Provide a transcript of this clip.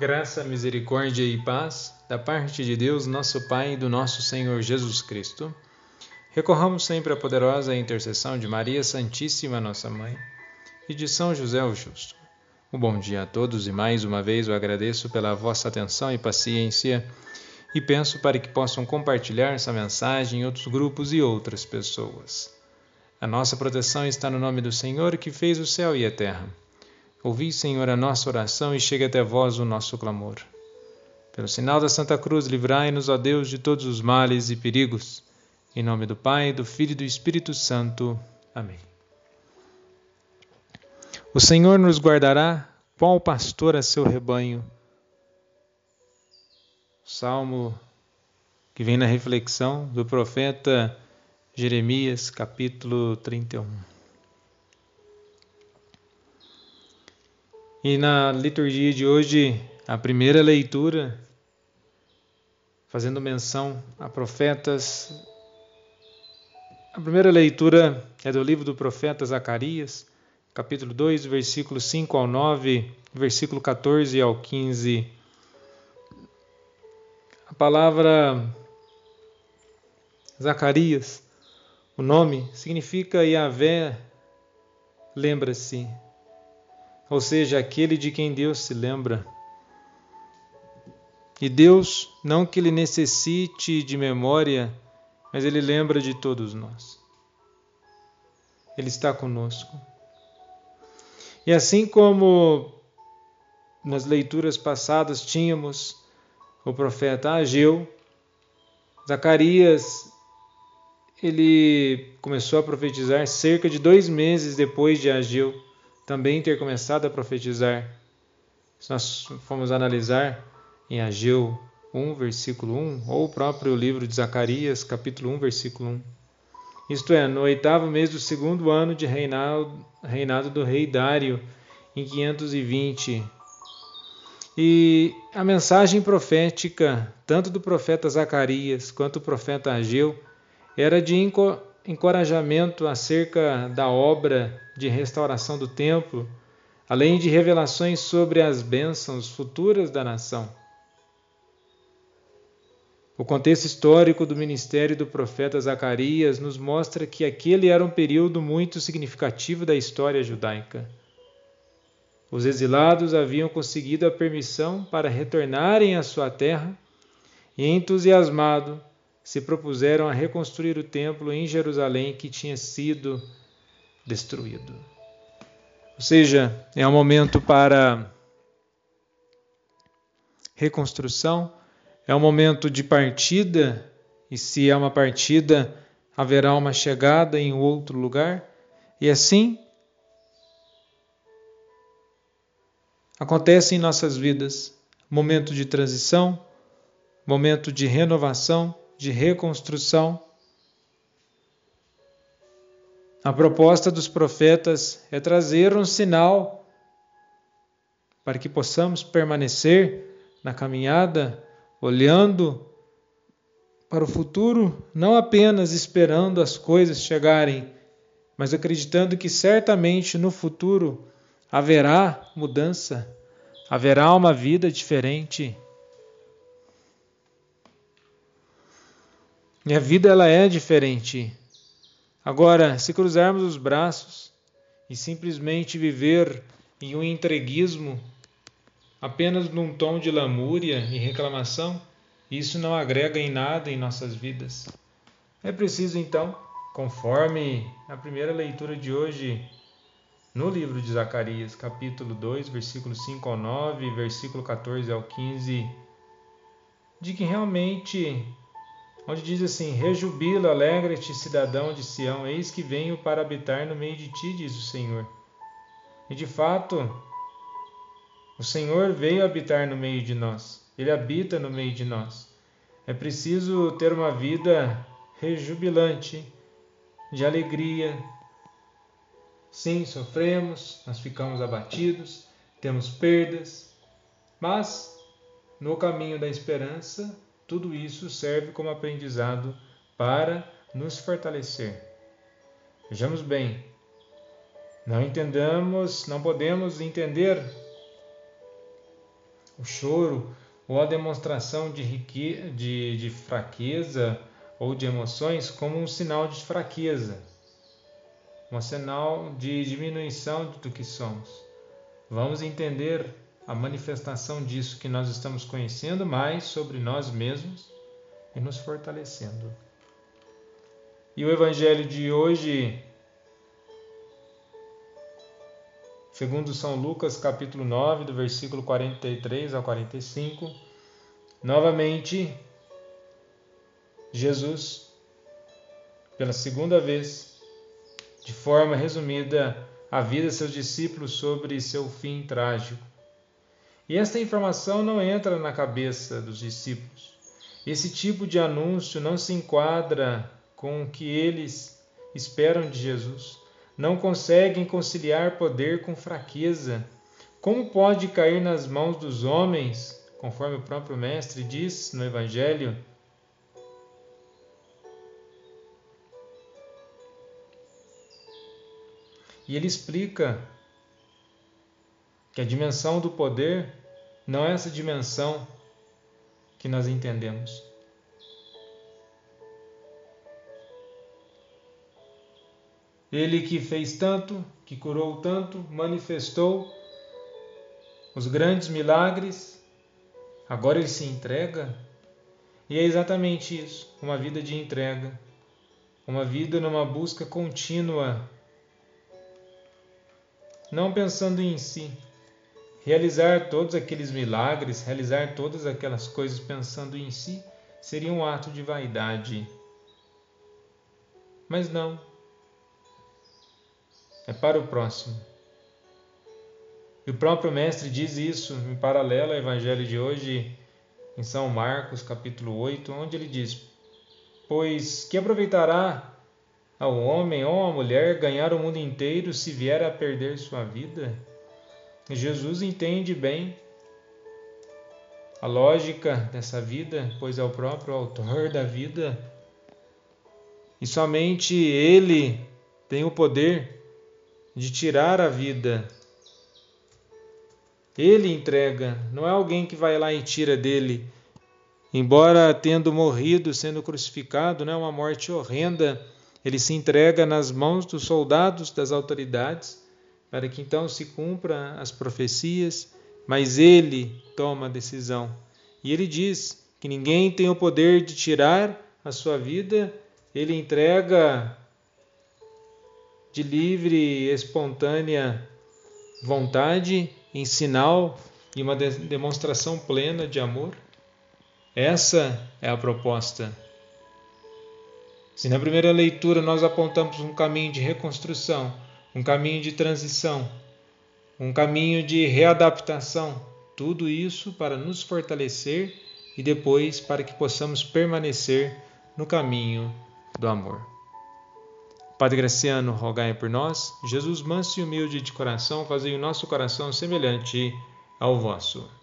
Graça, misericórdia e paz da parte de Deus, nosso Pai e do nosso Senhor Jesus Cristo. Recorramos sempre à poderosa intercessão de Maria Santíssima, nossa Mãe, e de São José o Justo. Um bom dia a todos e mais uma vez eu agradeço pela vossa atenção e paciência e penso para que possam compartilhar essa mensagem em outros grupos e outras pessoas. A nossa proteção está no nome do Senhor que fez o céu e a terra. Ouvi, Senhor, a nossa oração e chegue até vós o nosso clamor. Pelo sinal da Santa Cruz, livrai-nos, ó Deus, de todos os males e perigos. Em nome do Pai, do Filho e do Espírito Santo. Amém. O Senhor nos guardará, qual pastor a seu rebanho. Salmo que vem na reflexão do profeta Jeremias, capítulo 31. E na liturgia de hoje, a primeira leitura, fazendo menção a profetas. A primeira leitura é do livro do profeta Zacarias, capítulo 2, versículo 5 ao 9, versículo 14 ao 15. A palavra Zacarias, o nome significa Yahvé, lembra-se ou seja, aquele de quem Deus se lembra. E Deus, não que ele necessite de memória, mas ele lembra de todos nós. Ele está conosco. E assim como nas leituras passadas tínhamos o profeta Ageu, Zacarias, ele começou a profetizar cerca de dois meses depois de Ageu também ter começado a profetizar. Se nós formos analisar em Ageu 1, versículo 1, ou o próprio livro de Zacarias, capítulo 1, versículo 1. Isto é, no oitavo mês do segundo ano de reinado, reinado do rei Dário, em 520. E a mensagem profética, tanto do profeta Zacarias quanto do profeta Ageu, era de encorajamento acerca da obra de restauração do templo, além de revelações sobre as bênçãos futuras da nação. O contexto histórico do ministério do profeta Zacarias nos mostra que aquele era um período muito significativo da história judaica. Os exilados haviam conseguido a permissão para retornarem à sua terra e, entusiasmado, se propuseram a reconstruir o templo em Jerusalém que tinha sido destruído. Ou seja, é um momento para reconstrução, é um momento de partida, e se é uma partida, haverá uma chegada em outro lugar, e assim acontece em nossas vidas momento de transição, momento de renovação, de reconstrução. A proposta dos profetas é trazer um sinal para que possamos permanecer na caminhada, olhando para o futuro, não apenas esperando as coisas chegarem, mas acreditando que certamente no futuro haverá mudança, haverá uma vida diferente. E a vida ela é diferente. Agora, se cruzarmos os braços e simplesmente viver em um entreguismo, apenas num tom de lamúria e reclamação, isso não agrega em nada em nossas vidas. É preciso então, conforme a primeira leitura de hoje, no livro de Zacarias, capítulo 2, versículo 5 ao 9, versículo 14 ao 15, de que realmente onde diz assim: Rejubila, alegra-te, cidadão de Sião, eis que venho para habitar no meio de ti, diz o Senhor. E de fato, o Senhor veio habitar no meio de nós, ele habita no meio de nós. É preciso ter uma vida rejubilante, de alegria. Sim, sofremos, nós ficamos abatidos, temos perdas, mas no caminho da esperança tudo isso serve como aprendizado para nos fortalecer. Vejamos bem, não entendamos, não podemos entender o choro ou a demonstração de, rique... de, de fraqueza ou de emoções como um sinal de fraqueza, um sinal de diminuição do que somos. Vamos entender a manifestação disso que nós estamos conhecendo mais sobre nós mesmos e nos fortalecendo. E o evangelho de hoje, segundo São Lucas, capítulo 9, do versículo 43 ao 45, novamente Jesus, pela segunda vez, de forma resumida, avisa seus discípulos sobre seu fim trágico. E esta informação não entra na cabeça dos discípulos. Esse tipo de anúncio não se enquadra com o que eles esperam de Jesus. Não conseguem conciliar poder com fraqueza. Como pode cair nas mãos dos homens, conforme o próprio Mestre diz no Evangelho? E ele explica que a dimensão do poder não é essa dimensão que nós entendemos. Ele que fez tanto, que curou tanto, manifestou os grandes milagres, agora ele se entrega. E é exatamente isso, uma vida de entrega, uma vida numa busca contínua, não pensando em si, Realizar todos aqueles milagres, realizar todas aquelas coisas pensando em si, seria um ato de vaidade. Mas não. É para o próximo. E o próprio Mestre diz isso em paralelo ao Evangelho de hoje, em São Marcos, capítulo 8, onde ele diz: Pois que aproveitará ao homem ou à mulher ganhar o mundo inteiro se vier a perder sua vida? Jesus entende bem a lógica dessa vida, pois é o próprio autor da vida. E somente Ele tem o poder de tirar a vida. Ele entrega, não é alguém que vai lá e tira dele. Embora tendo morrido, sendo crucificado, não é uma morte horrenda, ele se entrega nas mãos dos soldados das autoridades para que então se cumpra as profecias, mas ele toma a decisão. E ele diz que ninguém tem o poder de tirar a sua vida, ele entrega de livre e espontânea vontade, em sinal e uma demonstração plena de amor. Essa é a proposta. Se na primeira leitura nós apontamos um caminho de reconstrução, um caminho de transição, um caminho de readaptação. Tudo isso para nos fortalecer e depois para que possamos permanecer no caminho do amor. Padre Graciano, rogai por nós. Jesus, manso e humilde de coração, fazei o nosso coração semelhante ao vosso.